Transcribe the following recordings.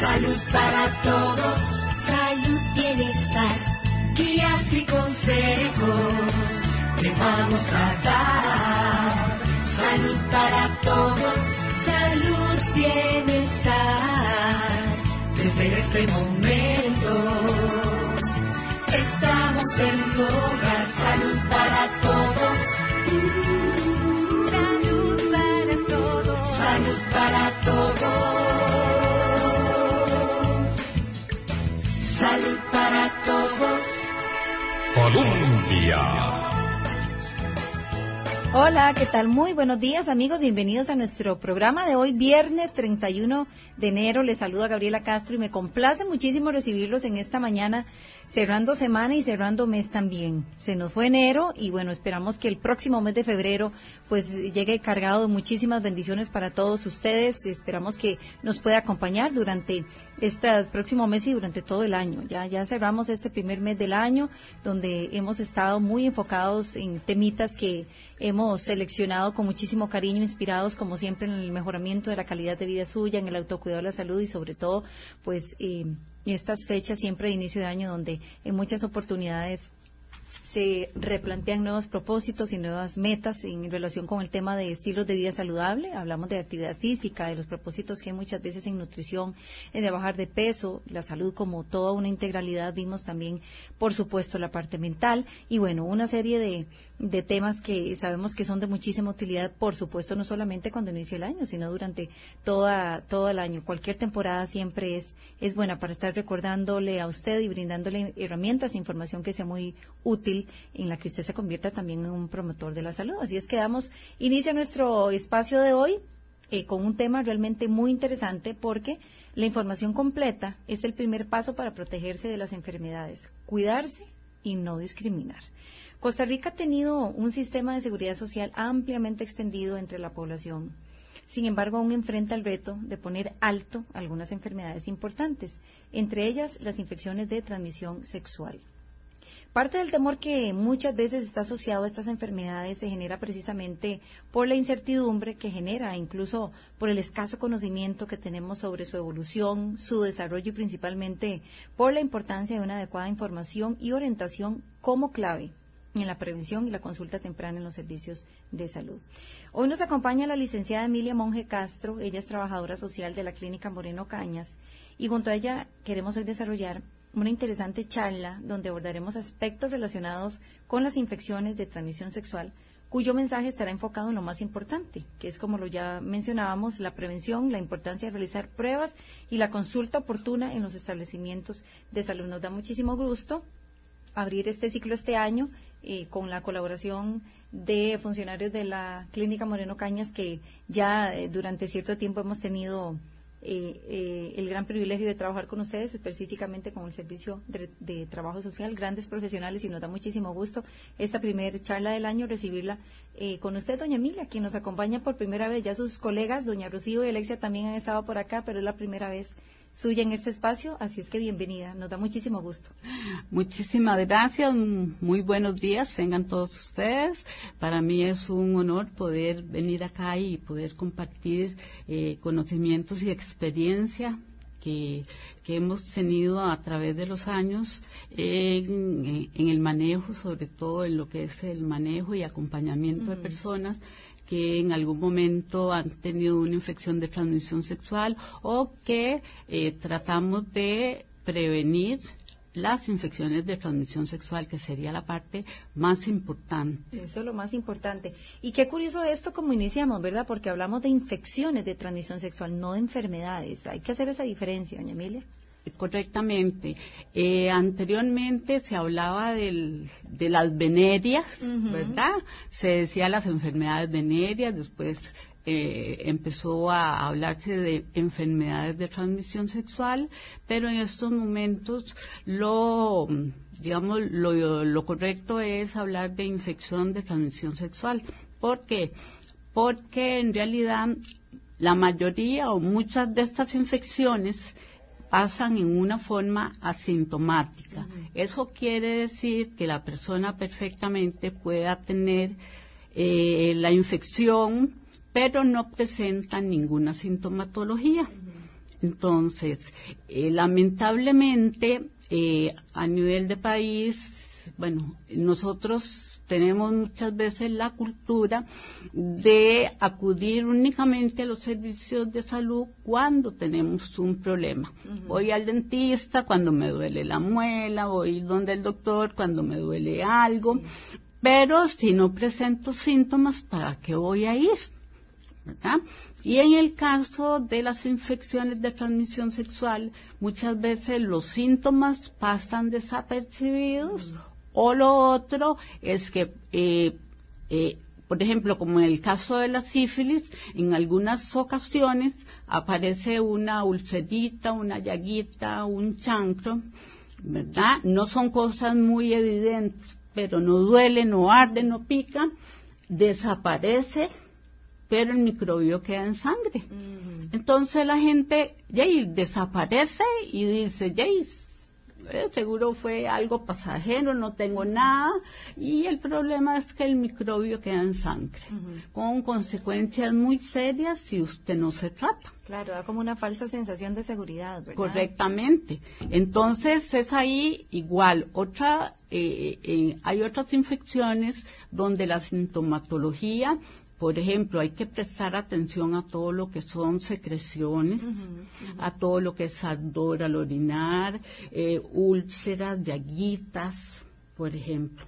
Salud para todos, salud, bienestar, guías y consejos te vamos a dar. Salud para todos, salud, bienestar. Desde este momento estamos en tu hogar. Salud para todos. Salud para todos. Salud para todos. Hola, ¿qué tal? Muy buenos días amigos, bienvenidos a nuestro programa de hoy, viernes 31 de enero. Les saluda Gabriela Castro y me complace muchísimo recibirlos en esta mañana, cerrando semana y cerrando mes también. Se nos fue enero y bueno, esperamos que el próximo mes de febrero pues llegue cargado de muchísimas bendiciones para todos ustedes. Esperamos que nos pueda acompañar durante este próximo mes y durante todo el año. Ya, ya cerramos este primer mes del año donde hemos estado muy enfocados en temitas que hemos seleccionado con muchísimo cariño, inspirados como siempre en el mejoramiento de la calidad de vida suya, en el autocuidado de la salud y sobre todo, pues, eh, estas fechas siempre de inicio de año donde en muchas oportunidades se replantean nuevos propósitos y nuevas metas en relación con el tema de estilos de vida saludable. Hablamos de actividad física, de los propósitos que hay muchas veces en nutrición, de bajar de peso, la salud como toda una integralidad. Vimos también, por supuesto, la parte mental y bueno, una serie de, de temas que sabemos que son de muchísima utilidad, por supuesto, no solamente cuando inicia el año, sino durante toda, todo el año. Cualquier temporada siempre es, es buena para estar recordándole a usted y brindándole herramientas e información que sea muy útil en la que usted se convierta también en un promotor de la salud. Así es que damos inicio a nuestro espacio de hoy eh, con un tema realmente muy interesante porque la información completa es el primer paso para protegerse de las enfermedades, cuidarse y no discriminar. Costa Rica ha tenido un sistema de seguridad social ampliamente extendido entre la población. Sin embargo, aún enfrenta el reto de poner alto algunas enfermedades importantes, entre ellas las infecciones de transmisión sexual. Parte del temor que muchas veces está asociado a estas enfermedades se genera precisamente por la incertidumbre que genera, incluso por el escaso conocimiento que tenemos sobre su evolución, su desarrollo y principalmente por la importancia de una adecuada información y orientación como clave en la prevención y la consulta temprana en los servicios de salud. Hoy nos acompaña la licenciada Emilia Monge Castro, ella es trabajadora social de la Clínica Moreno Cañas y junto a ella queremos hoy desarrollar una interesante charla donde abordaremos aspectos relacionados con las infecciones de transmisión sexual, cuyo mensaje estará enfocado en lo más importante, que es como lo ya mencionábamos, la prevención, la importancia de realizar pruebas y la consulta oportuna en los establecimientos de salud. Nos da muchísimo gusto abrir este ciclo este año eh, con la colaboración de funcionarios de la Clínica Moreno Cañas que ya eh, durante cierto tiempo hemos tenido eh, eh, el gran privilegio de trabajar con ustedes, específicamente con el Servicio de, Trabajo Social, grandes profesionales, y nos da muchísimo gusto esta primera charla del año recibirla eh, con usted, doña Emilia, quien nos acompaña por primera vez. Ya sus colegas, doña Rocío y Alexia, también han estado por acá, pero es la primera vez suya en este espacio, así es que bienvenida, nos da muchísimo gusto. Muchísimas gracias, muy buenos días, tengan todos ustedes. Para mí es un honor poder venir acá y poder compartir eh, conocimientos y experiencia que, hemos tenido a través de los años en, el manejo, sobre todo en lo que es el manejo y acompañamiento de personas que en algún momento han tenido una infección de transmisión sexual o que eh, tratamos de prevenir las infecciones de transmisión sexual, que sería la parte más importante. Eso es lo más importante. Y qué curioso esto como iniciamos, ¿verdad? Porque hablamos de infecciones de transmisión sexual, no de enfermedades. Hay que hacer esa diferencia, doña Emilia. Correctamente. Eh, anteriormente se hablaba de las venerias, ¿verdad? Se decía las enfermedades venéreas, después eh, empezó a hablarse de enfermedades de transmisión sexual, pero en estos momentos lo, digamos, lo, lo correcto es hablar de infección de transmisión sexual. ¿Por qué? Porque en realidad la mayoría o muchas de estas infecciones pasan en una forma asintomática. Eso quiere decir que la persona perfectamente pueda tener eh, la infección, pero no presenta ninguna sintomatología. Entonces, eh, lamentablemente, eh, a nivel de país, bueno, nosotros tenemos muchas veces la cultura de acudir únicamente a los servicios de salud cuando tenemos un problema. Voy al dentista cuando me duele la muela, voy donde el doctor cuando me duele algo, pero si no presento síntomas, ¿para qué voy a ir? Y en el caso de las infecciones de transmisión sexual, muchas veces los síntomas pasan desapercibidos o lo otro es que, eh, eh, por ejemplo, como en el caso de la sífilis, en algunas ocasiones aparece una ulcerita, una llaguita, un chancro, ¿verdad? No son cosas muy evidentes, pero no duele, no arde, no pica, desaparece pero el microbio queda en sangre. Entonces la gente, Jay, desaparece y dice, Jay, eh, seguro fue algo pasajero, no tengo nada, y el problema es que el microbio queda en sangre, con consecuencias muy serias si usted no se trata. Claro, da como una falsa sensación de seguridad, ¿verdad? Correctamente. Entonces es ahí igual. Otra, eh, eh, hay otras infecciones donde la sintomatología por ejemplo, hay que prestar atención a todo lo que son secreciones, a todo lo que es ardor al orinar, eh, úlceras, llaguitas, por ejemplo.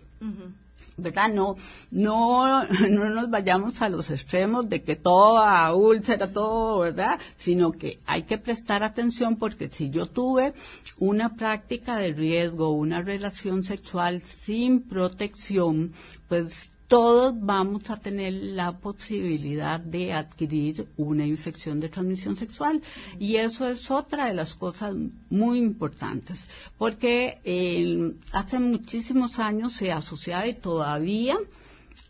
¿Verdad? No, no, no nos vayamos a los extremos de que toda úlcera, todo, ¿verdad? Sino que hay que prestar atención porque si yo tuve una práctica de riesgo, una relación sexual sin protección, pues todos vamos a tener la posibilidad de adquirir una infección de transmisión sexual. Y eso es otra de las cosas muy importantes, porque eh, hace muchísimos años se asociaba y todavía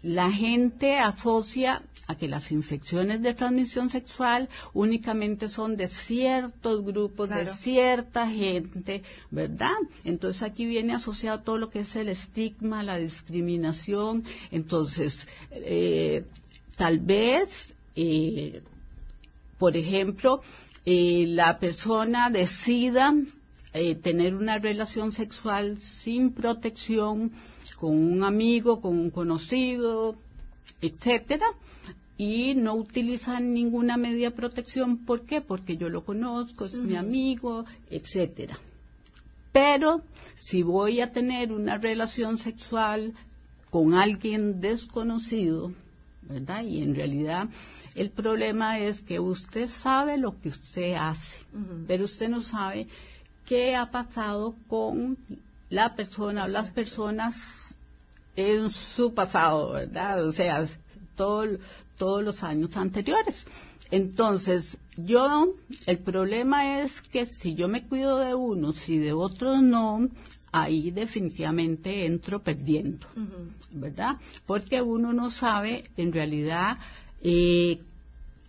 la gente asocia a que las infecciones de transmisión sexual únicamente son de ciertos grupos, de cierta gente, ¿verdad? Entonces aquí viene asociado todo lo que es el estigma, la discriminación. Entonces, eh, tal vez, eh, por ejemplo, eh, la persona decida tener una relación sexual sin protección, con un amigo, con un conocido, etcétera, y no utilizan ninguna medida de protección. ¿Por qué? Porque yo lo conozco, es mi amigo, etcétera. Pero si voy a tener una relación sexual con alguien desconocido, ¿verdad? Y en realidad el problema es que usted sabe lo que usted hace, pero usted no sabe qué ha pasado con la persona o las personas en su pasado, ¿verdad? O sea, todos los años anteriores. Entonces, yo, el problema es que si yo me cuido de unos y de otros no, ahí definitivamente entro perdiendo, ¿verdad? Porque uno no sabe en realidad eh,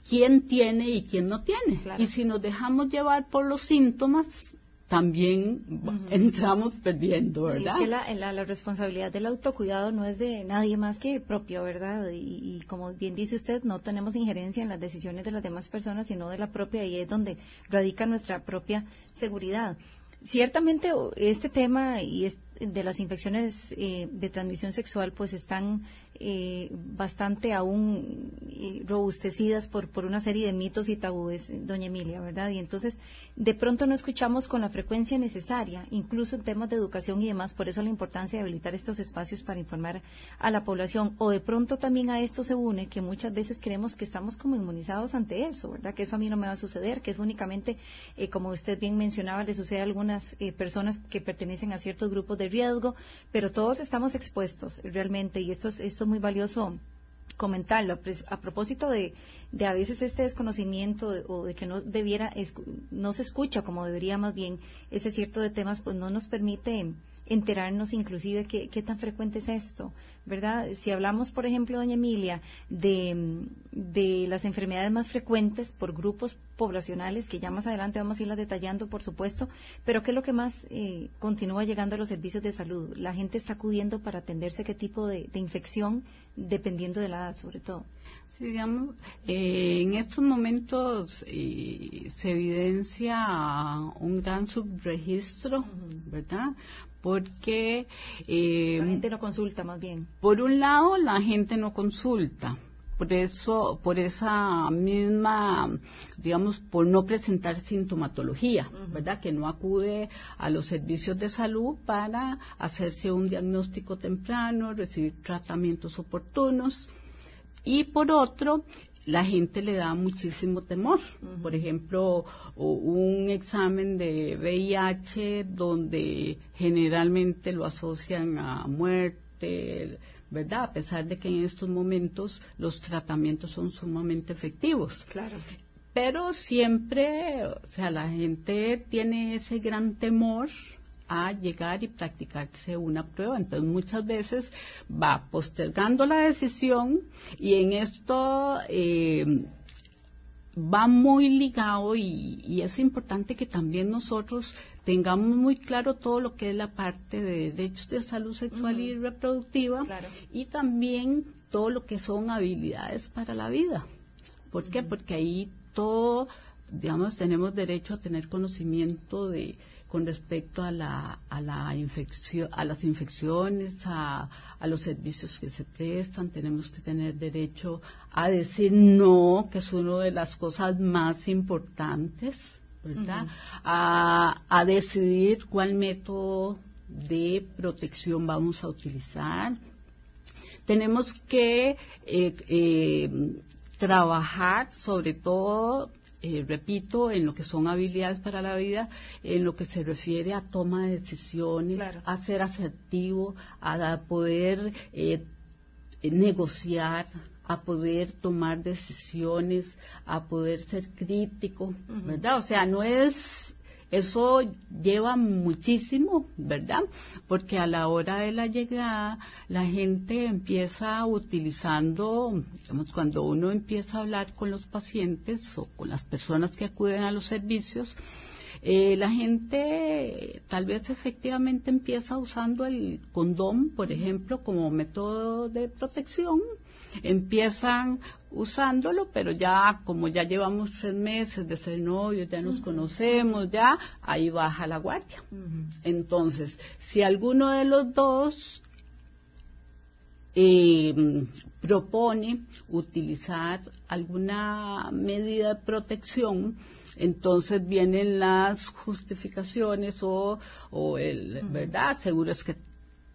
quién tiene y quién no tiene. Y si nos dejamos llevar por los síntomas, también entramos perdiendo, ¿verdad? es que la, responsabilidad del autocuidado no es de nadie más que propio, ¿verdad? Y, como bien dice usted, no tenemos injerencia en las decisiones de las demás personas, sino de la propia, y es donde radica nuestra propia seguridad. Ciertamente este tema y de las infecciones eh, de transmisión sexual pues están eh, bastante aún eh, robustecidas por, por una serie de mitos y tabúes, doña Emilia, ¿verdad? Y entonces, de pronto no escuchamos con la frecuencia necesaria, incluso en temas de educación y demás, por eso la importancia de habilitar estos espacios para informar a la población. O de pronto también a esto se une que muchas veces creemos que estamos como inmunizados ante eso, ¿verdad? Que eso a mí no me va a suceder, que es únicamente, eh, como usted bien mencionaba, le sucede a algunas personas que pertenecen a ciertos grupos de riesgo, pero todos estamos expuestos realmente y esto es, esto muy valioso comentarlo. A propósito de, de a veces este desconocimiento o de que no debiera no se escucha como debería más bien ese cierto de temas pues no nos permite enterarnos inclusive qué, qué tan frecuente es esto, ¿verdad? Si hablamos, por ejemplo, doña Emilia, de, de, las enfermedades más frecuentes por grupos poblacionales, que ya más adelante vamos a irlas detallando, por supuesto, pero ¿qué es lo que más eh, continúa llegando a los servicios de salud? La gente está acudiendo para atenderse qué tipo de, de infección, dependiendo de la edad, sobre todo. Sí, digamos, eh, en estos momentos eh, se evidencia un gran subregistro, ¿verdad? Porque... Eh, la gente no consulta más bien. Por un lado, la gente no consulta por eso, por esa misma, digamos, por no presentar sintomatología, ¿verdad? Que no acude a los servicios de salud para hacerse un diagnóstico temprano, recibir tratamientos oportunos. Y por otro, la gente le da muchísimo temor. Por ejemplo, un examen de VIH donde generalmente lo asocian a muerte, ¿verdad? A pesar de que en estos momentos los tratamientos son sumamente efectivos. Claro. Pero siempre, o sea, la gente tiene ese gran temor a llegar y practicarse una prueba. Entonces muchas veces va postergando la decisión y en esto eh, va muy ligado y, es importante que también nosotros tengamos muy claro todo lo que es la parte de derechos de salud sexual y reproductiva y también todo lo que son habilidades para la vida. ¿Por qué? Porque ahí todo, digamos, tenemos derecho a tener conocimiento de con respecto a la, a la infección, a las infecciones, a, a, los servicios que se prestan. Tenemos que tener derecho a decir no, que es una de las cosas más importantes, ¿verdad? a, a decidir cuál método de protección vamos a utilizar. Tenemos que eh, eh, trabajar sobre todo eh, repito, en lo que son habilidades para la vida, en lo que se refiere a toma de decisiones, a ser asertivo, a poder eh, negociar, a poder tomar decisiones, a poder ser crítico, ¿verdad? O sea, no es eso lleva muchísimo, ¿verdad? Porque a la hora de la llegada, la gente empieza utilizando, digamos, cuando uno empieza a hablar con los pacientes o con las personas que acuden a los servicios, eh, la gente tal vez efectivamente empieza usando el condón, por ejemplo, como método de protección, empiezan usándolo, pero ya como ya llevamos tres meses de ser novios, ya nos conocemos, ya ahí baja la guardia. Entonces, si alguno de los dos eh, propone utilizar alguna medida de protección, entonces vienen las justificaciones o, o el, ¿verdad? Seguro es que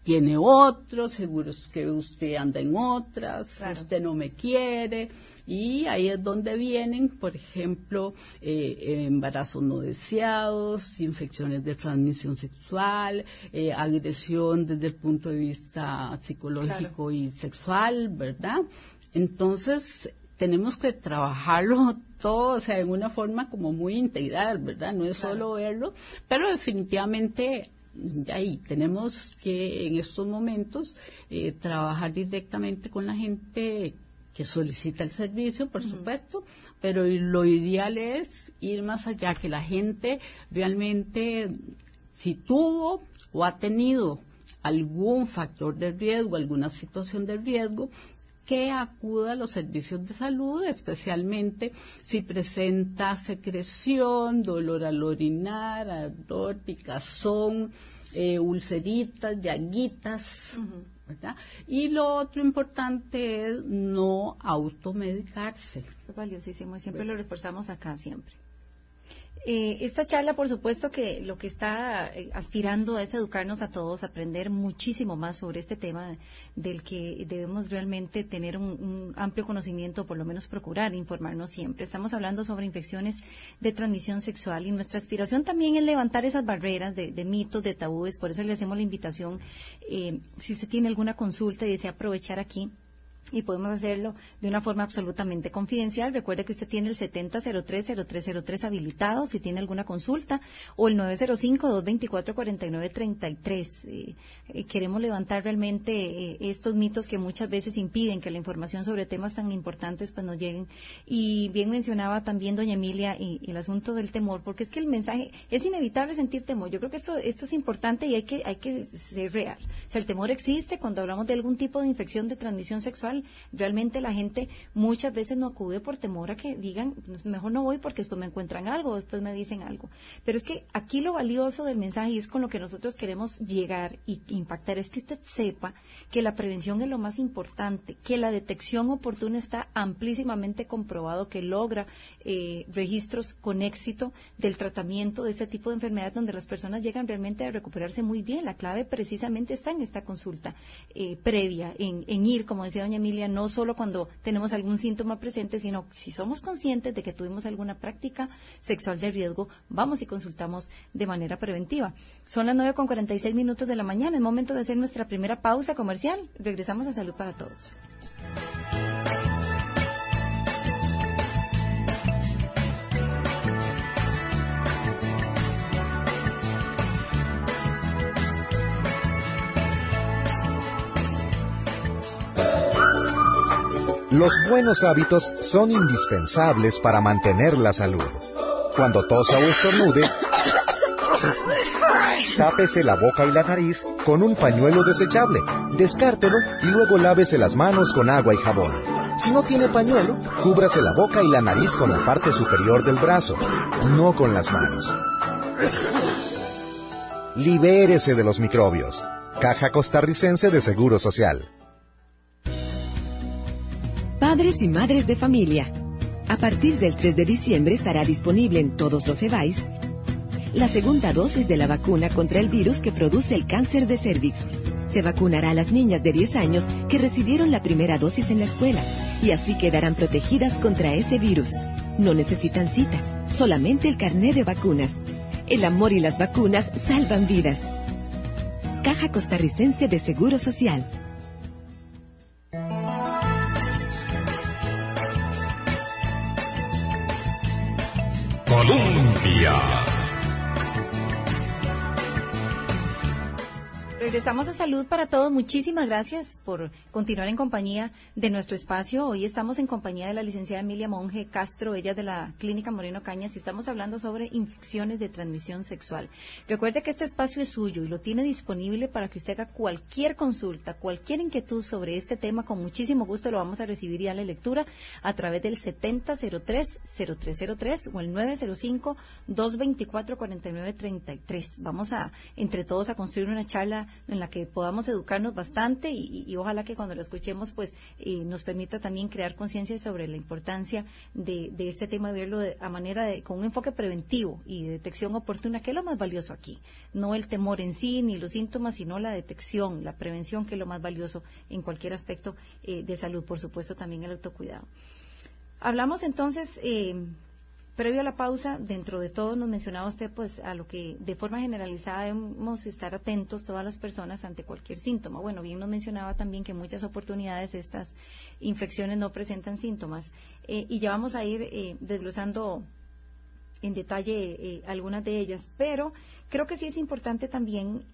tiene otros, seguro es que usted anda en otras, usted no me quiere. Y ahí es donde vienen, por ejemplo, eh, embarazos no deseados, infecciones de transmisión sexual, eh, agresión desde el punto de vista psicológico y sexual, ¿verdad? Entonces, tenemos que trabajarlo todo, o sea, en una forma como muy integral, ¿verdad? No es solo verlo, pero definitivamente ahí. Tenemos que en estos momentos eh, trabajar directamente con la gente que solicita el servicio, por supuesto, pero lo ideal es ir más allá, que la gente realmente, si tuvo o ha tenido algún factor de riesgo, alguna situación de riesgo, que acuda a los servicios de salud, especialmente si presenta secreción, dolor al orinar, ardor, picazón, eh, ulceritas, llaguitas, ¿verdad? Y lo otro importante es no automedicarse. Eso es valiosísimo y siempre lo reforzamos acá, siempre. Eh, esta charla, por supuesto, que lo que está eh, aspirando es educarnos a todos, aprender muchísimo más sobre este tema del que debemos realmente tener un, amplio conocimiento, por lo menos procurar informarnos siempre. Estamos hablando sobre infecciones de transmisión sexual y nuestra aspiración también es levantar esas barreras de, mitos, de tabúes. Por eso le hacemos la invitación, eh, si usted tiene alguna consulta y desea aprovechar aquí y podemos hacerlo de una forma absolutamente confidencial. Recuerde que usted tiene el 70030303 habilitado si tiene alguna consulta o el 905-224-4933. Eh, eh, queremos levantar realmente eh, estos mitos que muchas veces impiden que la información sobre temas tan importantes pues nos lleguen. Y bien mencionaba también doña Emilia y, el asunto del temor, porque es que el mensaje es inevitable sentir temor. Yo creo que esto, esto es importante y hay que, hay que ser real. O sea, el temor existe cuando hablamos de algún tipo de infección de transmisión sexual Realmente la gente muchas veces no acude por temor a que digan, mejor no voy porque después me encuentran algo, después me dicen algo. Pero es que aquí lo valioso del mensaje y es con lo que nosotros queremos llegar y impactar es que usted sepa que la prevención es lo más importante, que la detección oportuna está amplísimamente comprobado que logra eh, registros con éxito del tratamiento de este tipo de enfermedades donde las personas llegan realmente a recuperarse muy bien. La clave precisamente está en esta consulta eh, previa, en, en, ir, como decía doña Emilia, no solo cuando tenemos algún síntoma presente, sino si somos conscientes de que tuvimos alguna práctica sexual de riesgo, vamos y consultamos de manera preventiva. Son las 9 con 46 minutos de la mañana, es momento de hacer nuestra primera pausa comercial. Regresamos a Salud para Todos. Los buenos hábitos son indispensables para mantener la salud. Cuando tosa o estornude, tápese la boca y la nariz con un pañuelo desechable, descártelo y luego lávese las manos con agua y jabón. Si no tiene pañuelo, cúbrase la boca y la nariz con la parte superior del brazo, no con las manos. Libérese de los microbios. Caja Costarricense de Seguro Social. Padres y madres de familia. A partir del 3 de diciembre estará disponible en todos los EVAIS la segunda dosis de la vacuna contra el virus que produce el cáncer de cervix. Se vacunará a las niñas de 10 años que recibieron la primera dosis en la escuela y así quedarán protegidas contra ese virus. No necesitan cita, solamente el carné de vacunas. El amor y las vacunas salvan vidas. Caja Costarricense de Seguro Social. Colombia. Regresamos a Salud para Todos. Muchísimas gracias por continuar en compañía de nuestro espacio. Hoy estamos en compañía de la licenciada Emilia Monge Castro, ella de la Clínica Moreno Cañas, y estamos hablando sobre infecciones de transmisión sexual. Recuerde que este espacio es suyo y lo tiene disponible para que usted haga cualquier consulta, cualquier inquietud sobre este tema. Con muchísimo gusto lo vamos a recibir y darle lectura a través del 7003-0303 o el 905-224-4933. Vamos a, entre todos, a construir una charla en la que podamos educarnos bastante y, ojalá que cuando lo escuchemos pues eh, nos permita también crear conciencia sobre la importancia de, este tema de verlo a manera de con un enfoque preventivo y de detección oportuna que es lo más valioso aquí. No el temor en sí ni los síntomas sino la detección la prevención que es lo más valioso en cualquier aspecto eh, de salud por supuesto también el autocuidado. Hablamos entonces eh, Previo a la pausa, dentro de todo nos mencionaba usted pues a lo que de forma generalizada debemos estar atentos todas las personas ante cualquier síntoma. Bueno, bien nos mencionaba también que en muchas oportunidades estas infecciones no presentan síntomas eh, y ya vamos a ir eh, desglosando en detalle eh, algunas de ellas, pero creo que sí es importante también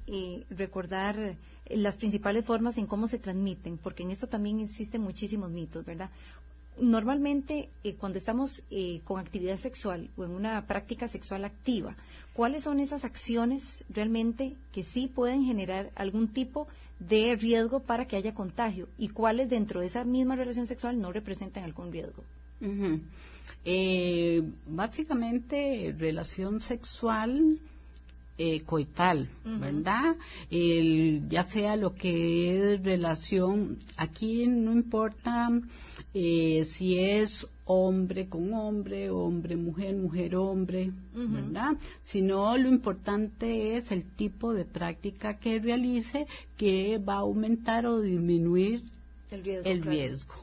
recordar las principales formas en cómo se transmiten, porque en esto también existen muchísimos mitos, ¿verdad? Normalmente eh, cuando estamos eh, con actividad sexual o en una práctica sexual activa, ¿cuáles son esas acciones realmente que sí pueden generar algún tipo de riesgo para que haya contagio y cuáles dentro de esa misma relación sexual no representan algún riesgo? Eh, básicamente, relación sexual eh, coital, ¿verdad? El, ya sea lo que es relación, aquí no importa eh, si es hombre con hombre, hombre, mujer, mujer, hombre, ¿verdad? Sino lo importante es el tipo de práctica que realice que va a aumentar o disminuir el riesgo,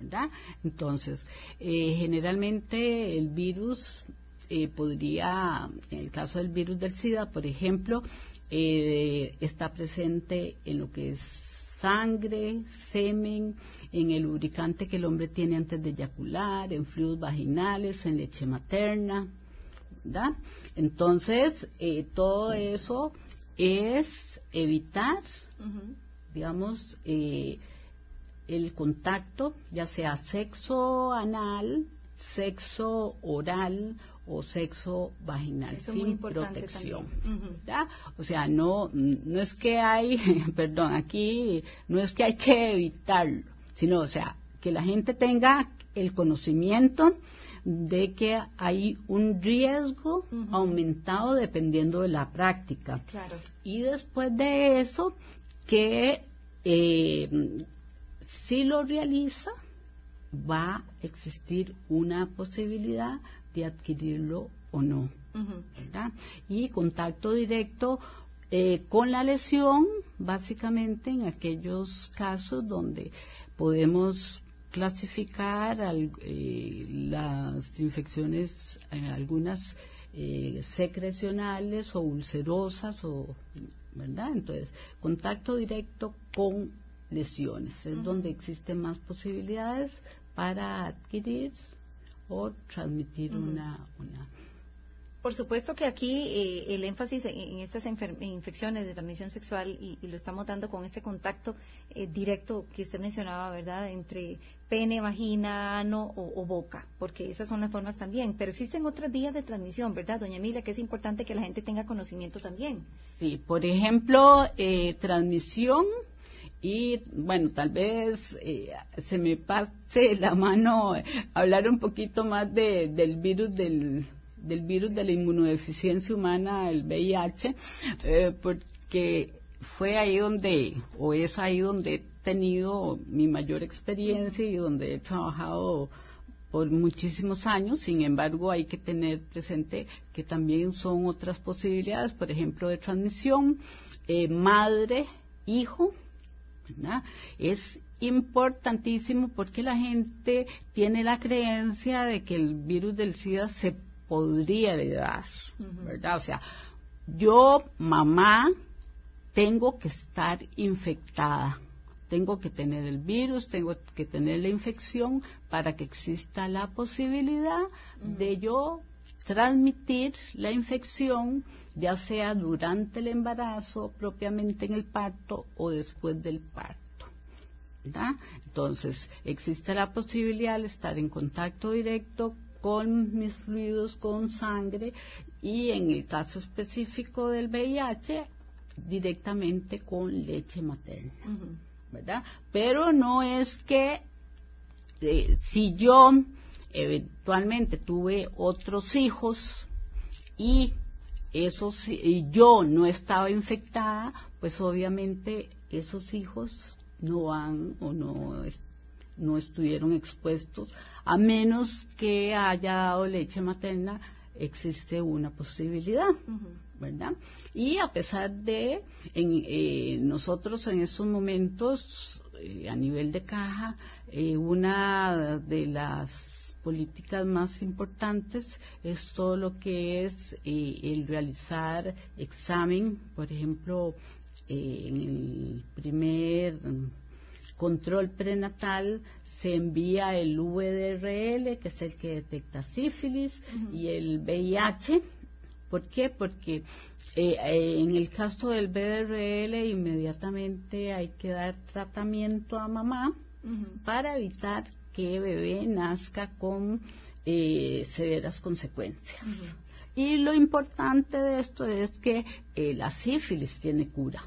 ¿verdad? Entonces, eh, generalmente el virus eh, podría, en el caso del virus del SIDA, por ejemplo, eh, está presente en lo que es sangre, semen, en el lubricante que el hombre tiene antes de eyacular, en fluidos vaginales, en leche materna, ¿verdad? Entonces, eh, todo eso es evitar, digamos, el contacto, ya sea sexo anal, sexo oral o sexo vaginal sin protección. O sea, no, no es que hay, perdón, aquí no es que hay que evitarlo, sino, o sea, que la gente tenga el conocimiento de que hay un riesgo aumentado dependiendo de la práctica. Claro. Y después de eso, que eh, si lo realiza, va a existir una posibilidad de adquirirlo o no. ¿verdad? Y contacto directo eh, con la lesión, básicamente en aquellos casos donde podemos clasificar eh, las infecciones, eh, algunas secrecionales o ulcerosas, o, ¿verdad? Entonces, contacto directo con lesiones es donde existen más posibilidades para adquirir o transmitir una, una por supuesto que aquí eh, el énfasis en, estas infecciones de transmisión sexual y, lo estamos dando con este contacto eh, directo que usted mencionaba, ¿verdad? Entre pene, vagina, ano o, boca, porque esas son las formas también. Pero existen otras vías de transmisión, ¿verdad, doña Emilia? Que es importante que la gente tenga conocimiento también. Sí, por ejemplo, eh, transmisión y bueno, tal vez se me pase la mano hablar un poquito más del virus del del virus de la inmunodeficiencia humana, el VIH, eh, porque fue ahí donde, o es ahí donde he tenido mi mayor experiencia y donde he trabajado por muchísimos años, sin embargo hay que tener presente que también son otras posibilidades, por ejemplo, de transmisión, eh, madre, hijo, es importantísimo porque la gente tiene la creencia de que el virus del SIDA se podría heredar, ¿verdad? O sea, yo, mamá, tengo que estar infectada, tengo que tener el virus, tengo que tener la infección para que exista la posibilidad de yo transmitir la infección, ya sea durante el embarazo, propiamente en el parto o después del parto. ¿verdad? Entonces, existe la posibilidad de estar en contacto directo con mis fluidos, con sangre y en el caso específico del VIH, directamente con leche materna, ¿verdad? Pero no es que eh, si yo eventualmente tuve otros hijos y esos y yo no estaba infectada, pues obviamente esos hijos no van o no no estuvieron expuestos, a menos que haya dado leche materna, existe una posibilidad. ¿verdad? Y a pesar de en, eh, nosotros en estos momentos, eh, a nivel de caja, eh, una de las políticas más importantes es todo lo que es el realizar examen, por ejemplo, en el primer control prenatal se envía el VDRL, que es el que detecta sífilis, y el VIH. ¿Por qué? Porque eh, eh, en el caso del VDRL inmediatamente hay que dar tratamiento a mamá para evitar que bebé nazca con eh, severas consecuencias. Y lo importante de esto es que la sífilis tiene cura.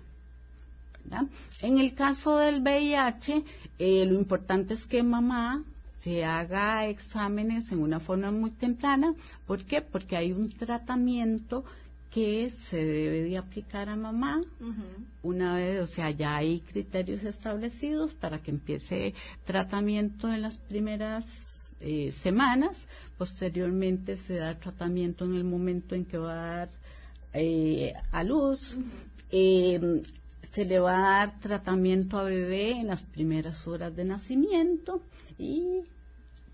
En el caso del VIH, eh, lo importante es que mamá se haga exámenes en una forma muy temprana. ¿Por qué? Porque hay un tratamiento que se debe de aplicar a mamá una vez, o sea, ya hay criterios establecidos para que empiece tratamiento en las primeras eh, semanas, posteriormente se da tratamiento en el momento en que va a dar eh, a luz. Se le va a dar tratamiento a bebé en las primeras horas de nacimiento y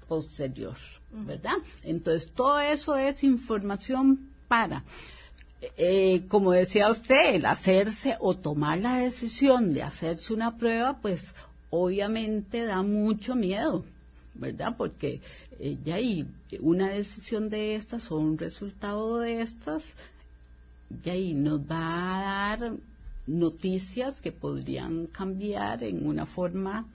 posterior, ¿verdad? Entonces, todo eso es información para, eh, como decía usted, el hacerse o tomar la decisión de hacerse una prueba, pues obviamente da mucho miedo, ¿verdad? Porque eh, ya hay una decisión de estas o un resultado de estas, ya ahí nos va a dar noticias que podrían cambiar en una forma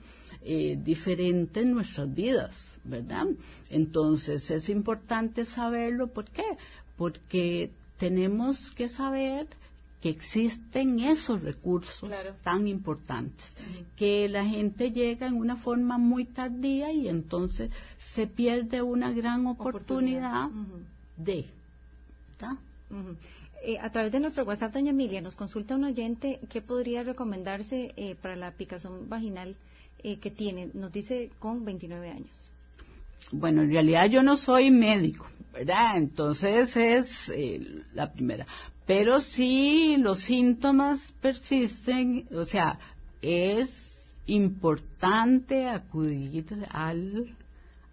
eh, diferente en nuestras vidas, ¿verdad? Entonces es importante saberlo, ¿por qué? Porque tenemos que saber que existen esos recursos tan importantes, que la gente llega en una forma muy tardía y entonces se pierde una gran oportunidad, de... Eh, a través de nuestro WhatsApp, doña Emilia, nos consulta un oyente qué podría recomendarse eh, para la picazón vaginal eh, que tiene, nos dice con 29 años. Bueno, en realidad yo no soy médico, ¿verdad? Entonces es la primera. Pero si los síntomas persisten, o sea, es importante acudir al,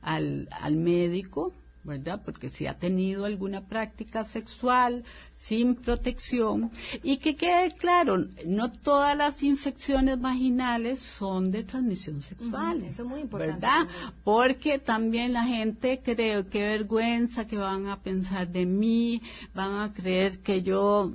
al, al médico ¿verdad? Porque si ha tenido alguna práctica sexual sin protección y que quede claro, no todas las infecciones vaginales son de transmisión sexual. eso es muy importante. ¿Verdad? Porque también la gente cree que vergüenza, que van a pensar de mí, van a creer que yo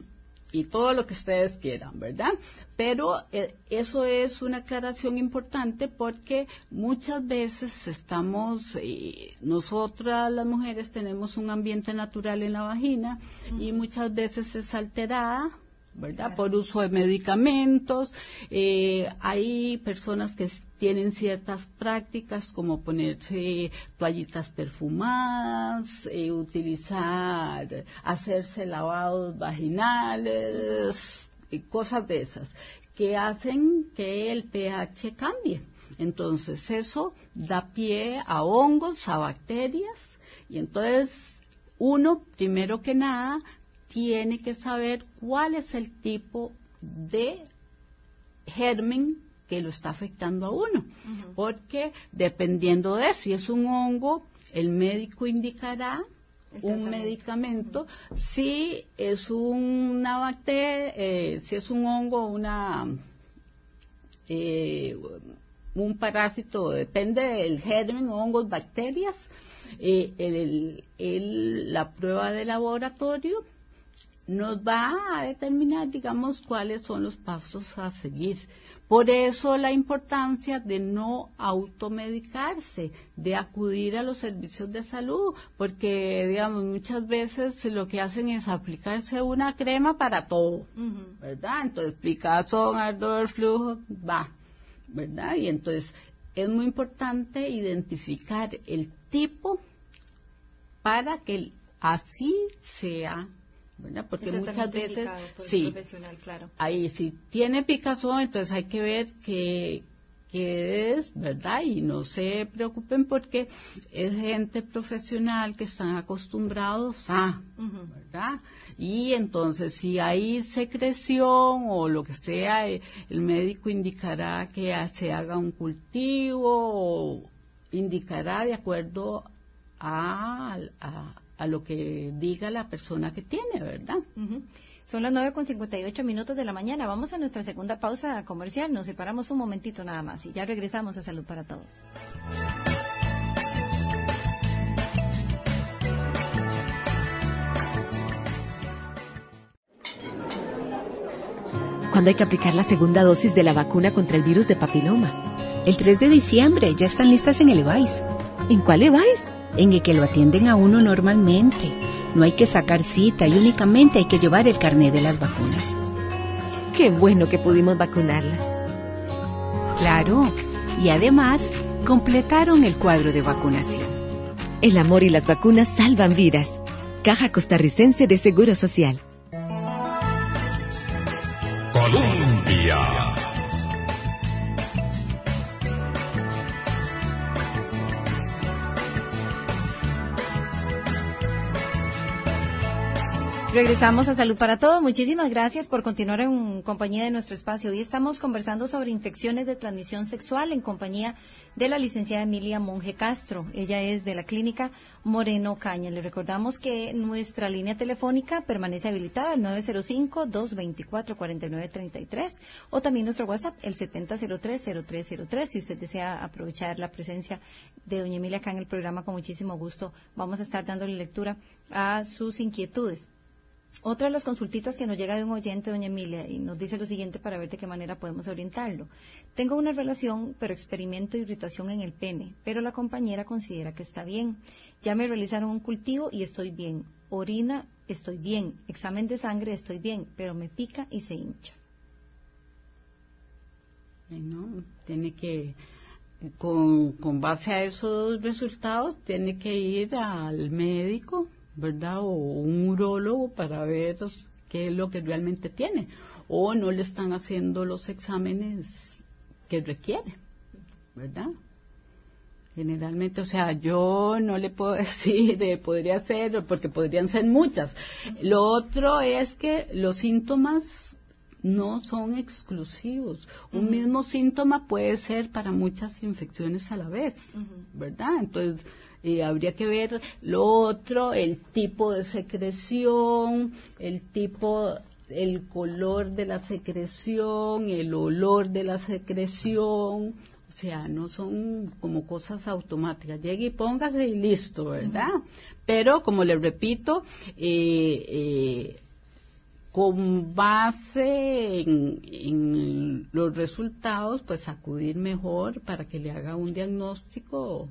y todo lo que ustedes quieran, ¿verdad? Pero eh, eso es una aclaración importante porque muchas veces estamos, eh, nosotras las mujeres tenemos un ambiente natural en la vagina y muchas veces es alterada ¿verdad? Por uso de medicamentos. Eh, hay personas que tienen ciertas prácticas como ponerse toallitas perfumadas, eh, utilizar, hacerse lavados vaginales, y cosas de esas, que hacen que el pH cambie. Entonces eso da pie a hongos, a bacterias, y entonces uno, primero que nada, tiene que saber cuál es el tipo de germen que lo está afectando a uno. Porque dependiendo de si es un hongo, el médico indicará un medicamento. Si es una bacteria, eh, si es un hongo, una eh, un parásito, depende del germen, hongos, bacterias, eh, la prueba de laboratorio nos va a determinar, digamos, cuáles son los pasos a seguir. Por eso la importancia de no automedicarse, de acudir a los servicios de salud, porque, digamos, muchas veces lo que hacen es aplicarse una crema para todo, ¿verdad? Entonces, picazón, ardor, flujo, va, ¿verdad? Y entonces es muy importante identificar el tipo para que así sea porque muchas veces, sí, ahí si tiene picazón, entonces hay que ver que, es, ¿verdad? Y no se preocupen porque es gente profesional que están acostumbrados a, ¿verdad? Y entonces si hay secreción o lo que sea, eh, el médico indicará que se haga un cultivo o indicará de acuerdo a, a a lo que diga la persona que tiene, ¿verdad? Son las nueve con 58 minutos de la mañana. Vamos a nuestra segunda pausa comercial. Nos separamos un momentito nada más y ya regresamos a Salud para Todos. ¿Cuándo hay que aplicar la segunda dosis de la vacuna contra el virus de papiloma? El 3 de diciembre. Ya están listas en el EVAIS. ¿En cuál EVAIS? En el que lo atienden a uno normalmente. No hay que sacar cita y únicamente hay que llevar el carnet de las vacunas. Qué bueno que pudimos vacunarlas. Claro, y además completaron el cuadro de vacunación. El amor y las vacunas salvan vidas. Caja Costarricense de Seguro Social. Colombia. Regresamos a Salud para Todos. Muchísimas gracias por continuar en compañía de nuestro espacio. Hoy estamos conversando sobre infecciones de transmisión sexual en compañía de la licenciada Emilia Monge Castro. Ella es de la clínica Moreno Caña. Le recordamos que nuestra línea telefónica permanece habilitada al 905-224-4933 o también nuestro WhatsApp el 7003-0303. Si usted desea aprovechar la presencia de doña Emilia acá en el programa, con muchísimo gusto vamos a estar dándole lectura a sus inquietudes. Otra de las consultitas que nos llega de un oyente, doña Emilia, y nos dice lo siguiente para ver de qué manera podemos orientarlo. Tengo una relación, pero experimento irritación en el pene, pero la compañera considera que está bien. Ya me realizaron un cultivo y estoy bien. orina, estoy bien, examen de sangre, estoy bien, pero me pica y se hincha. ¿no? Tiene que, con, con base a esos resultados, tiene que ir al médico, ¿verdad? O un urólogo para ver qué es lo que realmente tiene. O no le están haciendo los exámenes que requiere, ¿verdad? Generalmente, o sea, yo no le puedo decir, de podría ser, porque podrían ser muchas. Lo otro es que los síntomas no son exclusivos. Un mismo síntoma puede ser para muchas infecciones a la vez, ¿verdad? Entonces, eh, habría que ver lo otro, el tipo de secreción, el tipo, el color de la secreción, el olor de la secreción. O sea, no son como cosas automáticas. Llegue y póngase y listo, ¿verdad? Pero, como le repito, eh, eh, con base en, los resultados, pues acudir mejor para que le haga un diagnóstico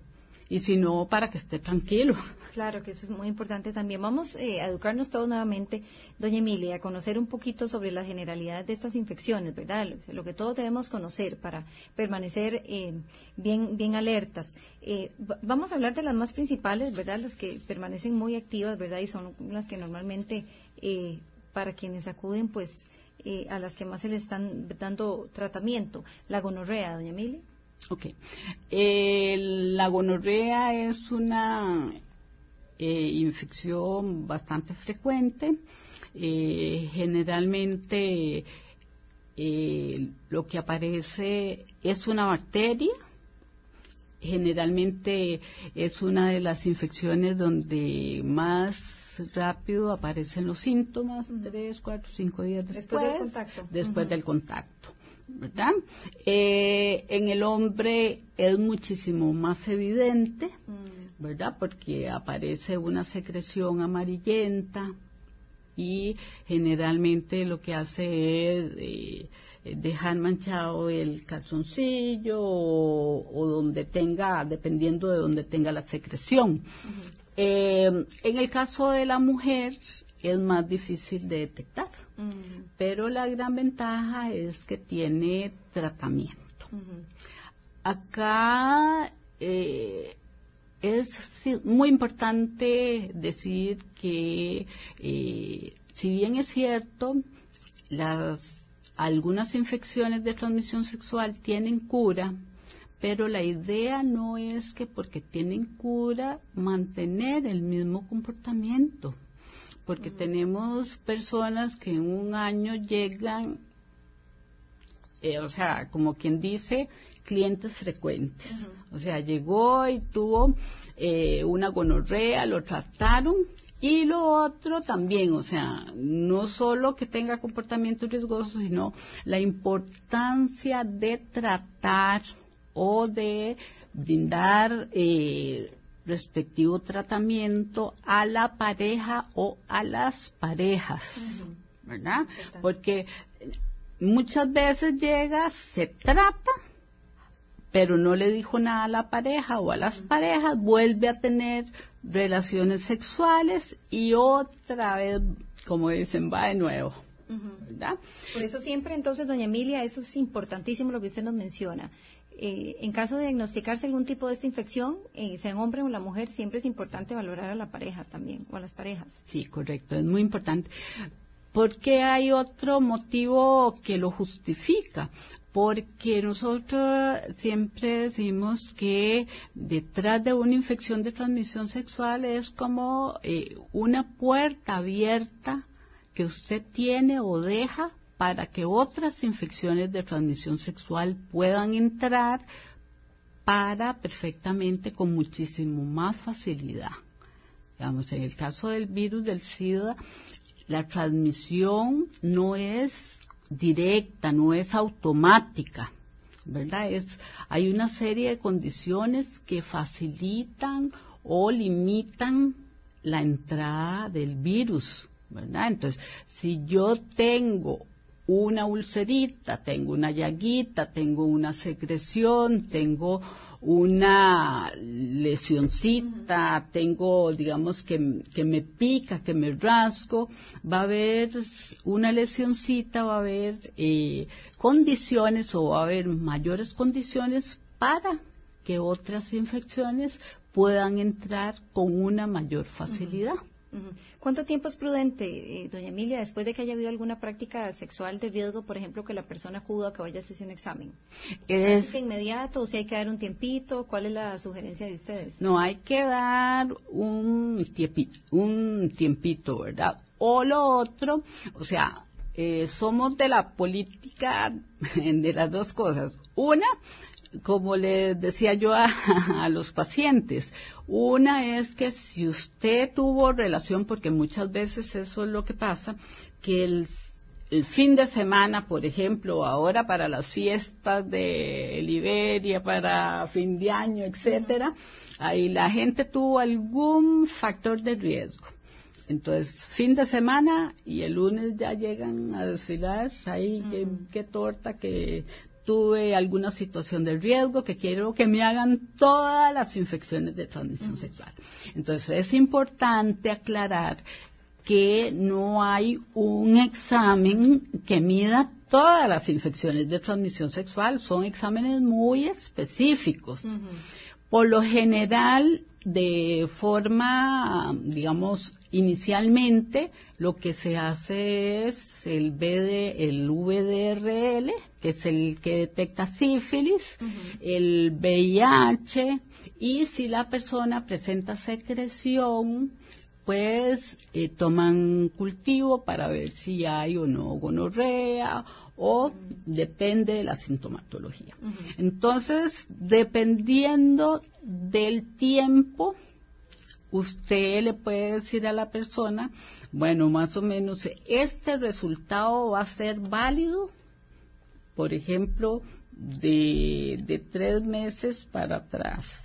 y si no, para que esté tranquilo. Claro, que eso es muy importante también. Vamos eh, a educarnos todos nuevamente, doña Emilia, a conocer un poquito sobre la generalidad de estas infecciones, ¿verdad? Lo, que todos debemos conocer para permanecer eh, bien, bien alertas. Eh, vamos a hablar de las más principales, ¿verdad? Las que permanecen muy activas, ¿verdad? Y son las que normalmente para quienes acuden, pues, eh, a las que más se le están dando tratamiento. La gonorrea, doña Emilia. Ok. Eh, la gonorrea es una eh, infección bastante frecuente. generalmente lo que aparece es una bacteria. Generalmente es una de las infecciones donde más rápido aparecen los síntomas, tres, cuatro, cinco días después, del contacto. Después del contacto. ¿Verdad? Eh, en el hombre es muchísimo más evidente, mm. ¿verdad? Porque aparece una secreción amarillenta y generalmente lo que hace es eh, dejar manchado el calzoncillo o, donde tenga, dependiendo de donde tenga la secreción. Eh, en el caso de la mujer es más difícil de detectar, mm. pero la gran ventaja es que tiene tratamiento. Acá eh, es muy importante decir que eh, si bien es cierto, las algunas infecciones de transmisión sexual tienen cura, pero la idea no es que porque tienen cura mantener el mismo comportamiento, porque tenemos personas que en un año llegan, eh, o sea, como quien dice, clientes frecuentes. O sea, llegó y tuvo eh, una gonorrea, lo trataron y lo otro también, o sea, no solo que tenga comportamiento riesgoso, sino la importancia de tratar o de brindar eh, respectivo tratamiento a la pareja o a las parejas, ¿verdad? Porque muchas veces llega, se trata, pero no le dijo nada a la pareja o a las parejas, vuelve a tener relaciones sexuales y otra vez, como dicen, va de nuevo. ¿verdad? Por eso siempre entonces, doña Emilia, eso es importantísimo lo que usted nos menciona. Eh, en caso de diagnosticarse algún tipo de esta infección, eh, sea hombre o la mujer, siempre es importante valorar a la pareja también, o a las parejas. Sí, correcto, es muy importante. Porque hay otro motivo que lo justifica. Porque nosotros siempre decimos que detrás de una infección de transmisión sexual es como eh, una puerta abierta que usted tiene o deja para que otras infecciones de transmisión sexual puedan entrar para perfectamente con muchísimo más facilidad. Digamos, en el caso del virus del SIDA, la transmisión no es directa, no es automática, ¿verdad? Es, hay una serie de condiciones que facilitan o limitan la entrada del virus, ¿verdad? Entonces, si yo tengo una ulcerita, tengo una llaguita, tengo una secreción, tengo una lesioncita, tengo, digamos, que, que, me pica, que me rasgo, va a haber una lesioncita, va a haber eh, condiciones o va a haber mayores condiciones para que otras infecciones puedan entrar con una mayor facilidad. ¿Cuánto tiempo es prudente, eh, doña Emilia, después de que haya habido alguna práctica sexual de riesgo, por ejemplo, que la persona acuda a que vaya a hacerse un examen? ¿Es inmediato o si hay que dar un tiempito? ¿Cuál es la sugerencia de ustedes? No, hay que dar un tiempito, un tiempito ¿verdad? O lo otro, o sea, eh, somos de la política de las dos cosas. Una, como le decía yo a, a, los pacientes, una es que si usted tuvo relación, porque muchas veces eso es lo que pasa, que el, el fin de semana, por ejemplo, ahora para las fiestas de Liberia, para fin de año, etcétera, ahí la gente tuvo algún factor de riesgo. Entonces, fin de semana y el lunes ya llegan a desfilar, ahí qué, qué torta, que tuve alguna situación de riesgo, que quiero que me hagan todas las infecciones de transmisión sexual. Entonces es importante aclarar que no hay un examen que mida todas las infecciones de transmisión sexual, son exámenes muy específicos. Por lo general, de forma, digamos, inicialmente lo que se hace es el BD, el VDRL, que es el que detecta sífilis, el VIH, y si la persona presenta secreción, pues eh, toman cultivo para ver si hay o no gonorrea o depende de la sintomatología. Entonces, dependiendo del tiempo, usted le puede decir a la persona, bueno, más o menos, este resultado va a ser válido, por ejemplo, de, de tres meses para atrás.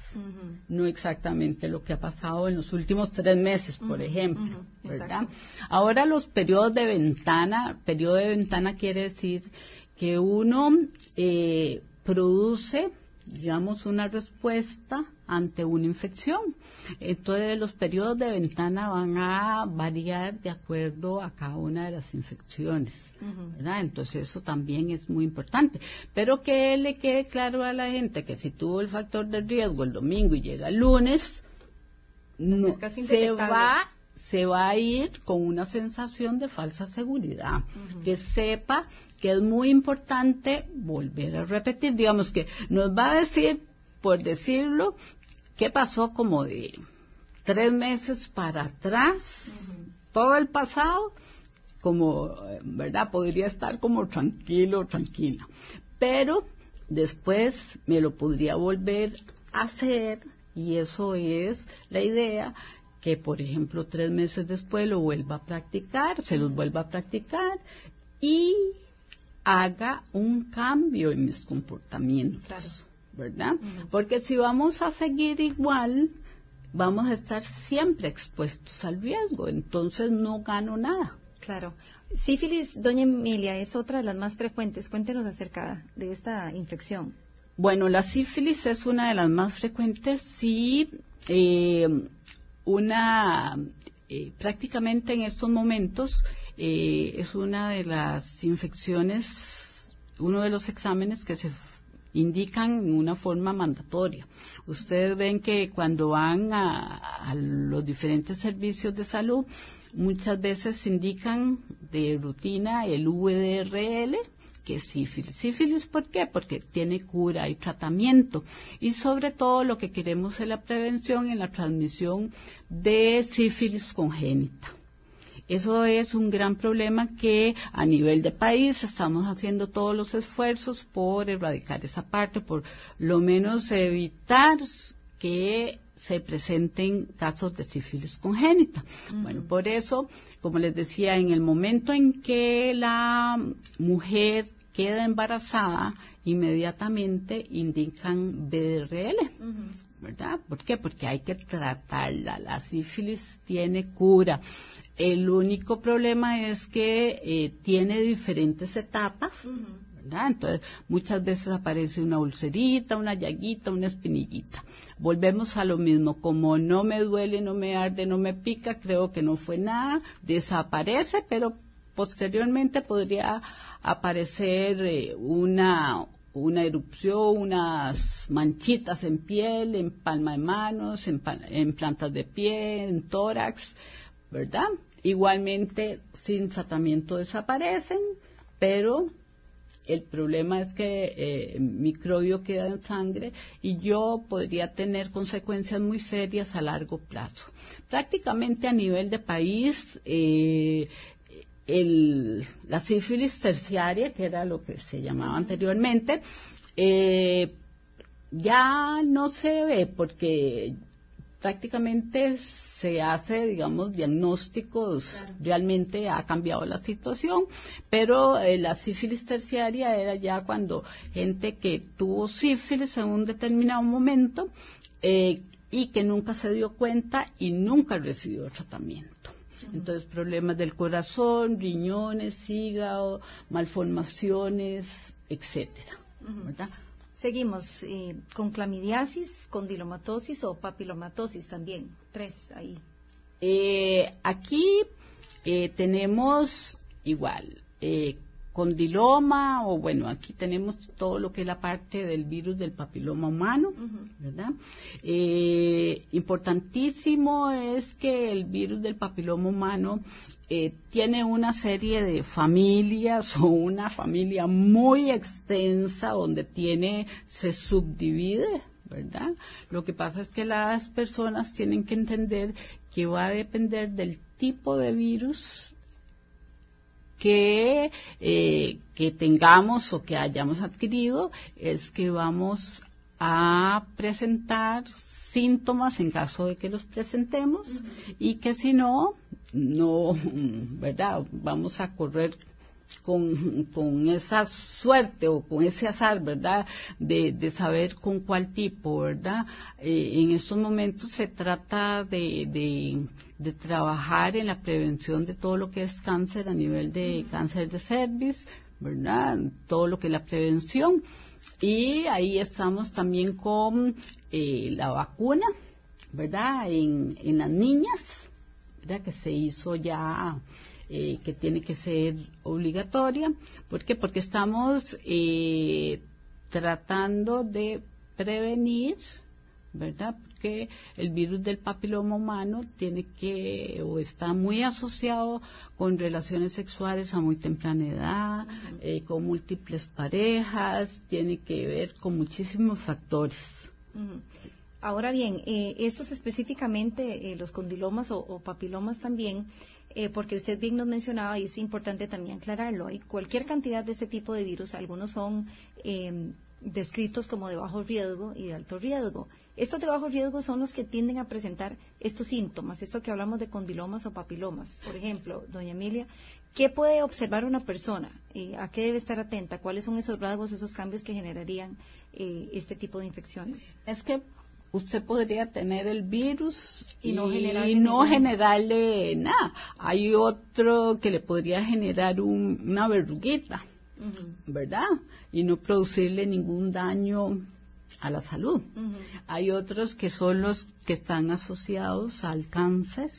No exactamente lo que ha pasado en los últimos tres meses, por ejemplo, ¿verdad? Ahora los periodos de ventana, periodo de ventana quiere decir que uno eh, produce digamos, una respuesta ante una infección. Entonces, los periodos de ventana van a variar de acuerdo a cada una de las infecciones, ¿verdad? Entonces, eso también es muy importante. Pero que le quede claro a la gente que si tuvo el factor de riesgo el domingo y llega el lunes, no, se va se va a ir con una sensación de falsa seguridad, que sepa que es muy importante volver a repetir, digamos que nos va a decir, por decirlo, qué pasó como de tres meses para atrás, todo el pasado, como, ¿verdad? Podría estar como tranquilo, tranquila. Pero después me lo podría volver a hacer y eso es la idea que, por ejemplo, tres meses después lo vuelva a practicar, se los vuelva a practicar y haga un cambio en mis comportamientos, ¿verdad? Porque si vamos a seguir igual, vamos a estar siempre expuestos al riesgo, entonces no gano nada. Claro. Sífilis, doña Emilia, es otra de las más frecuentes. Cuéntenos acerca de esta infección. Bueno, la sífilis es una de las más frecuentes si eh, una eh, prácticamente en estos momentos eh, es una de las infecciones, uno de los exámenes que se indican en una forma mandatoria. Ustedes ven que cuando van a, a los diferentes servicios de salud, muchas veces indican de rutina el VDRL, que es sífilis. Sífilis, ¿por qué? Porque tiene cura y tratamiento. Y sobre todo lo que queremos es la prevención en la transmisión de sífilis congénita. Eso es un gran problema que a nivel de país estamos haciendo todos los esfuerzos por erradicar esa parte, por lo menos evitar que se presenten casos de sífilis congénita. Bueno, por eso, como les decía, en el momento en que la mujer queda embarazada, inmediatamente indican BDRL. ¿verdad? ¿Por qué? Porque hay que tratarla. La sífilis tiene cura. El único problema es que eh, tiene diferentes etapas. Entonces, muchas veces aparece una ulcerita, una llaguita, una espinillita. Volvemos a lo mismo, como no me duele, no me arde, no me pica, creo que no fue nada, desaparece, pero posteriormente podría aparecer eh, una, una erupción, unas manchitas en piel, en palma de manos, en plantas de pie, en tórax, ¿verdad? Igualmente, sin tratamiento desaparecen, pero el problema es que eh, microbio queda en sangre y yo podría tener consecuencias muy serias a largo plazo. Prácticamente a nivel de país, eh, la sífilis terciaria, que era lo que se llamaba anteriormente, eh, ya no se ve porque prácticamente se hace, digamos, diagnósticos, realmente ha cambiado la situación, pero eh, la sífilis terciaria era ya cuando gente que tuvo sífilis en un determinado momento eh, y que nunca se dio cuenta y nunca recibió tratamiento. Entonces, problemas del corazón, riñones, hígado, malformaciones, etcétera. ¿verdad? Seguimos eh, con clamidiasis, condilomatosis o papilomatosis también. Tres ahí. Eh, aquí eh, tenemos igual condiloma o bueno, aquí tenemos todo lo que es la parte del virus del papiloma humano, ¿verdad? Eh, importantísimo es que el virus del papiloma humano eh, tiene una serie de familias o una familia muy extensa donde tiene, se subdivide, ¿verdad? Lo que pasa es que las personas tienen que entender que va a depender del tipo de virus que, eh, que tengamos o que hayamos adquirido, es que vamos a presentar síntomas en caso de que los presentemos y que si no, no, ¿verdad? Vamos a correr con, con esa suerte o con ese azar, ¿verdad? De, de saber con cuál tipo, ¿verdad? Eh, en estos momentos se trata de, de, de trabajar en la prevención de todo lo que es cáncer a nivel de cáncer de cervix, ¿verdad? Todo lo que es la prevención. Y ahí estamos también con eh, la vacuna, ¿verdad? En, en las niñas, ¿verdad? Que se hizo ya eh, que tiene que ser obligatoria. ¿Por qué? Porque estamos eh, tratando de prevenir, ¿verdad? Porque el virus del papiloma humano tiene que o está muy asociado con relaciones sexuales a muy temprana edad, eh, con múltiples parejas, tiene que ver con muchísimos factores. Ahora bien, eh, estos específicamente, eh, los condilomas o, o papilomas también, eh, porque usted bien nos mencionaba y es importante también aclararlo, hay cualquier cantidad de este tipo de virus, algunos son eh, descritos como de bajo riesgo y de alto riesgo. Estos de bajo riesgo son los que tienden a presentar estos síntomas, esto que hablamos de condilomas o papilomas. Por ejemplo, doña Emilia, ¿qué puede observar una persona? Eh, ¿A qué debe estar atenta? ¿Cuáles son esos rasgos, esos cambios que generarían eh, este tipo de infecciones? Es que usted podría tener el virus Y no generarle y no ningún- generarle nada. Hay otro que le podría generar un- una verruguita, ¿verdad? Y no producirle ningún daño a la salud. Hay otros que son los que están asociados al cáncer,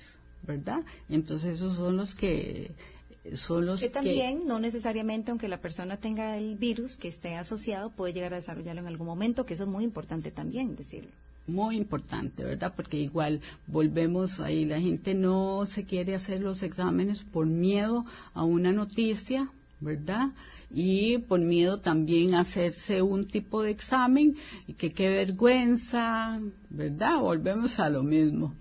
¿verdad? Entonces esos son los que son los que también, no necesariamente, aunque la persona tenga el virus que esté asociado, puede llegar a desarrollarlo en algún momento, que eso es muy importante también decirlo. muy importante, ¿verdad? Porque igual volvemos ahí, la gente no se quiere hacer los exámenes por miedo a una noticia, ¿verdad? Y por miedo también a hacerse un tipo de examen y que qué vergüenza, ¿verdad? Volvemos a lo mismo.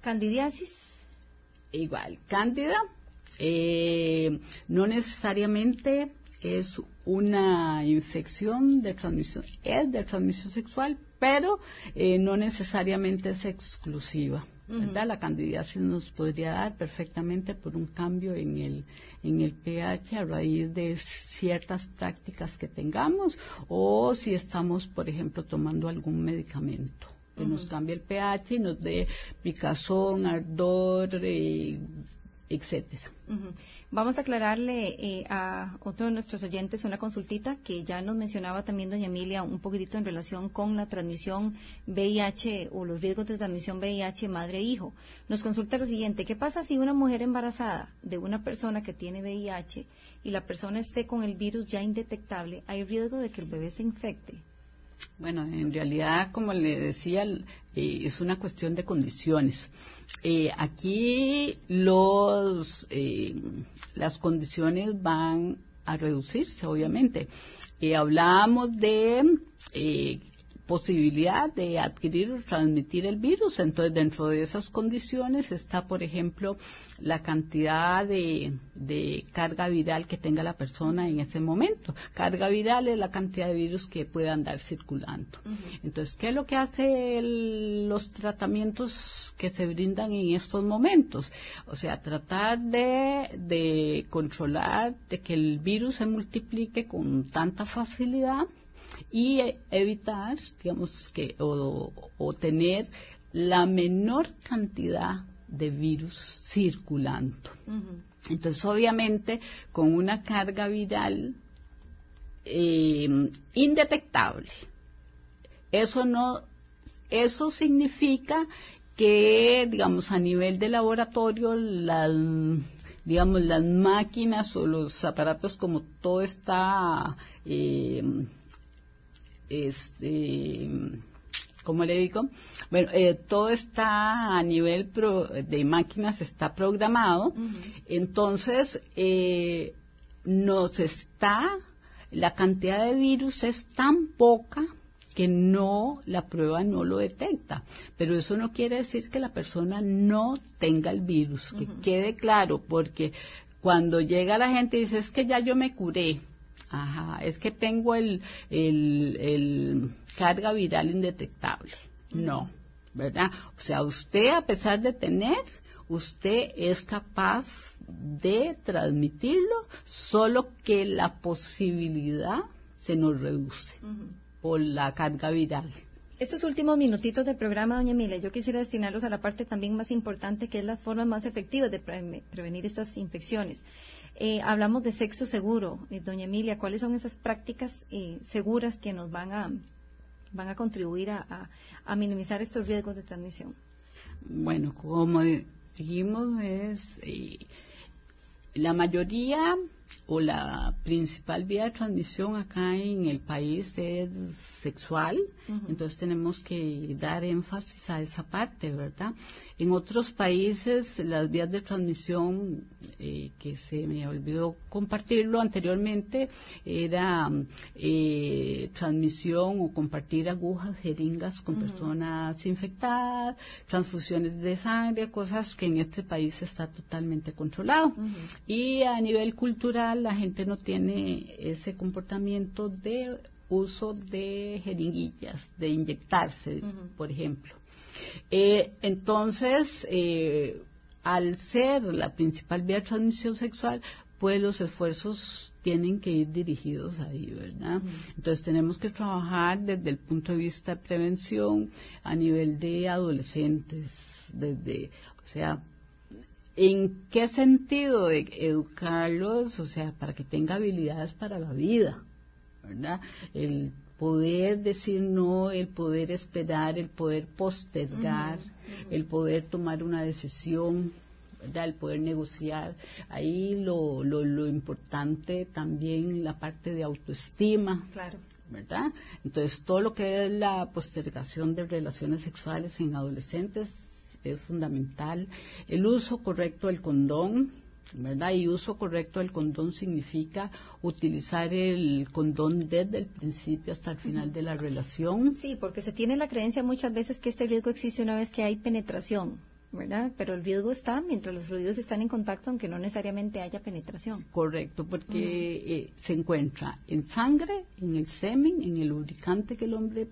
Candidiasis, Igual, cándida, eh, no necesariamente es una infección de transmisión, es de transmisión sexual, pero eh, no necesariamente es exclusiva, ¿verdad? La candidiasis nos podría dar perfectamente por un cambio en el, en el pH a raíz de ciertas prácticas que tengamos o si estamos, por ejemplo, tomando algún medicamento que nos cambie el pH y nos dé picazón, ardor, eh, etcétera. Vamos a aclararle eh, a otro de nuestros oyentes una consultita que ya nos mencionaba también doña Emilia un poquitito en relación con la transmisión VIH o los riesgos de transmisión VIH madre-hijo. Nos consulta lo siguiente, ¿qué pasa si una mujer embarazada de una persona que tiene VIH y la persona esté con el virus ya indetectable, hay riesgo de que el bebé se infecte? Bueno, en realidad, como le decía, eh, es una cuestión de condiciones. Eh, aquí los, eh, las condiciones van a reducirse, obviamente. Eh, hablábamos de posibilidad de adquirir o transmitir el virus. Entonces, dentro de esas condiciones está, por ejemplo, la cantidad de, de carga viral que tenga la persona en ese momento. Carga viral es la cantidad de virus que puede andar circulando. Entonces, ¿qué es lo que hace el- los tratamientos que se brindan en estos momentos? O sea, tratar de, de controlar de que el virus se multiplique con tanta facilidad y evitar, digamos, que o, o tener la menor cantidad de virus circulando. Entonces, obviamente, con una carga viral eh, indetectable, eso no, eso significa que, digamos, a nivel de laboratorio, las, digamos, las máquinas o los aparatos, como todo está, eh, este, ¿cómo le digo? Bueno, eh, todo está a nivel pro- de máquinas, está programado. Entonces, eh, nos está, la cantidad de virus es tan poca que no, la prueba no lo detecta. Pero eso no quiere decir que la persona no tenga el virus, que quede claro, porque cuando llega la gente y dice, es que ya yo me curé, Ajá, es que tengo el, el, el carga viral indetectable. No, ¿verdad? O sea, usted a pesar de tener, usted es capaz de transmitirlo, solo que la posibilidad se nos reduce por la carga viral. Estos últimos minutitos del programa, doña Emilia, yo quisiera destinarlos a la parte también más importante, que es las formas más efectivas de pre- prevenir estas infecciones. Eh, hablamos de sexo seguro. Eh, doña Emilia, ¿cuáles son esas prácticas eh, seguras que nos van a, van a contribuir a, minimizar estos riesgos de transmisión? Bueno, como dijimos, es eh, la mayoría o la principal vía de transmisión acá en el país es sexual, entonces tenemos que dar énfasis a esa parte, ¿verdad? En otros países las vías de transmisión eh, que se me olvidó compartirlo anteriormente era eh, transmisión o compartir agujas, jeringas con personas infectadas, transfusiones de sangre, cosas que en este país está totalmente controlado. Y a nivel cultural la gente no tiene ese comportamiento de uso de jeringuillas, de inyectarse, por ejemplo. Eh, entonces, eh, al ser la principal vía de transmisión sexual, pues los esfuerzos tienen que ir dirigidos ahí, ¿verdad? Entonces tenemos que trabajar desde el punto de vista de prevención a nivel de adolescentes, desde, o sea, ¿en qué sentido de educarlos? O sea, para que tenga habilidades para la vida, ¿verdad? El poder decir no, el poder esperar, el poder postergar, el poder tomar una decisión, ¿verdad? el poder negociar. Ahí lo, lo, lo importante también la parte de autoestima, Claro. ¿verdad? Entonces, todo lo que es la postergación de relaciones sexuales en adolescentes es fundamental. El uso correcto del condón, ¿verdad? Y uso correcto del condón significa utilizar el condón desde el principio hasta el final de la relación. Sí, porque se tiene la creencia muchas veces que este riesgo existe una vez que hay penetración, ¿verdad? Pero el riesgo está mientras los fluidos están en contacto, aunque no necesariamente haya penetración. Correcto, porque eh, se encuentra en sangre, en el semen, en el lubricante que el hombre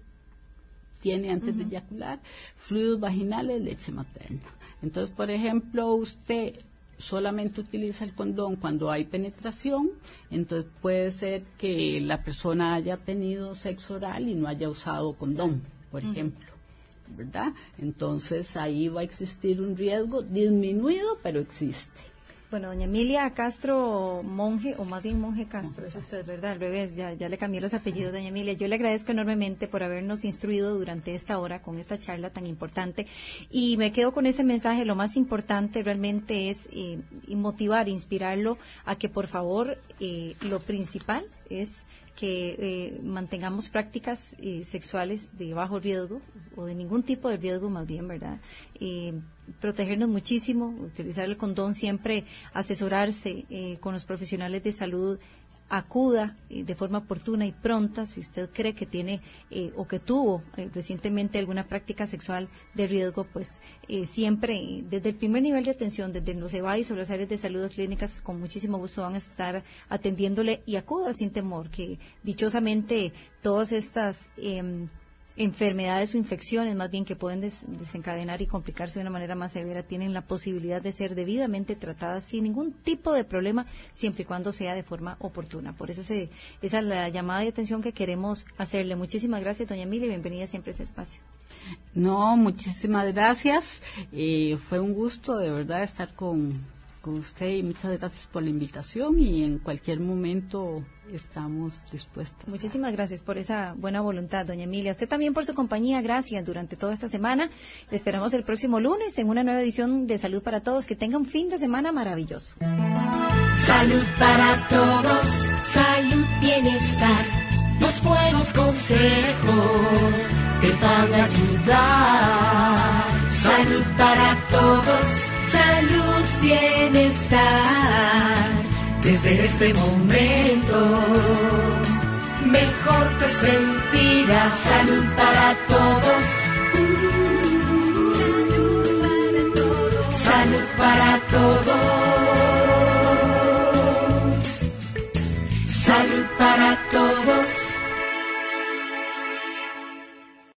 tiene antes de eyacular, fluidos vaginales, leche materna. Entonces, por ejemplo, usted solamente utiliza el condón cuando hay penetración, entonces puede ser que la persona haya tenido sexo oral y no haya usado condón, por ejemplo. ¿Verdad? Entonces ahí va a existir un riesgo disminuido, pero existe. Bueno, doña Emilia Castro Monje, o más bien Monje Castro, es usted, ¿verdad? Al revés, ya, le cambié los apellidos, doña Emilia. Yo le agradezco enormemente por habernos instruido durante esta hora con esta charla tan importante. Y me quedo con ese mensaje. Lo más importante realmente es eh, motivar, inspirarlo a que, por favor, eh, lo principal es que eh, mantengamos prácticas eh, sexuales de bajo riesgo o de ningún tipo de riesgo más bien, ¿verdad? Eh, protegernos muchísimo, utilizar el condón siempre, asesorarse con los profesionales de salud acuda eh, de forma oportuna y pronta si usted cree que tiene eh, o que tuvo eh, recientemente alguna práctica sexual de riesgo, pues siempre desde el primer nivel de atención, desde los EBAIS o las áreas de salud clínicas, con muchísimo gusto van a estar atendiéndole y acuda sin temor, que dichosamente todas estas em, enfermedades o infecciones más bien que pueden desencadenar y complicarse de una manera más severa tienen la posibilidad de ser debidamente tratadas sin ningún tipo de problema siempre y cuando sea de forma oportuna. Por eso esa es la llamada de atención que queremos hacerle. Muchísimas gracias, doña Emilia, y bienvenida siempre a este espacio. No, muchísimas gracias. Eh, fue un gusto de verdad estar con con usted y muchas gracias por la invitación y en cualquier momento estamos dispuestos. Muchísimas gracias por esa buena voluntad, doña Emilia. Usted también por su compañía, gracias durante toda esta semana. Le esperamos el próximo lunes en una nueva edición de Salud para Todos. Que tenga un fin de semana maravilloso. Salud para todos, salud, bienestar, los buenos consejos que van a ayudar. Salud para todos salud, bienestar. Desde este momento, mejor te sentirás. Salud para todos. Salud para todos. Salud para todos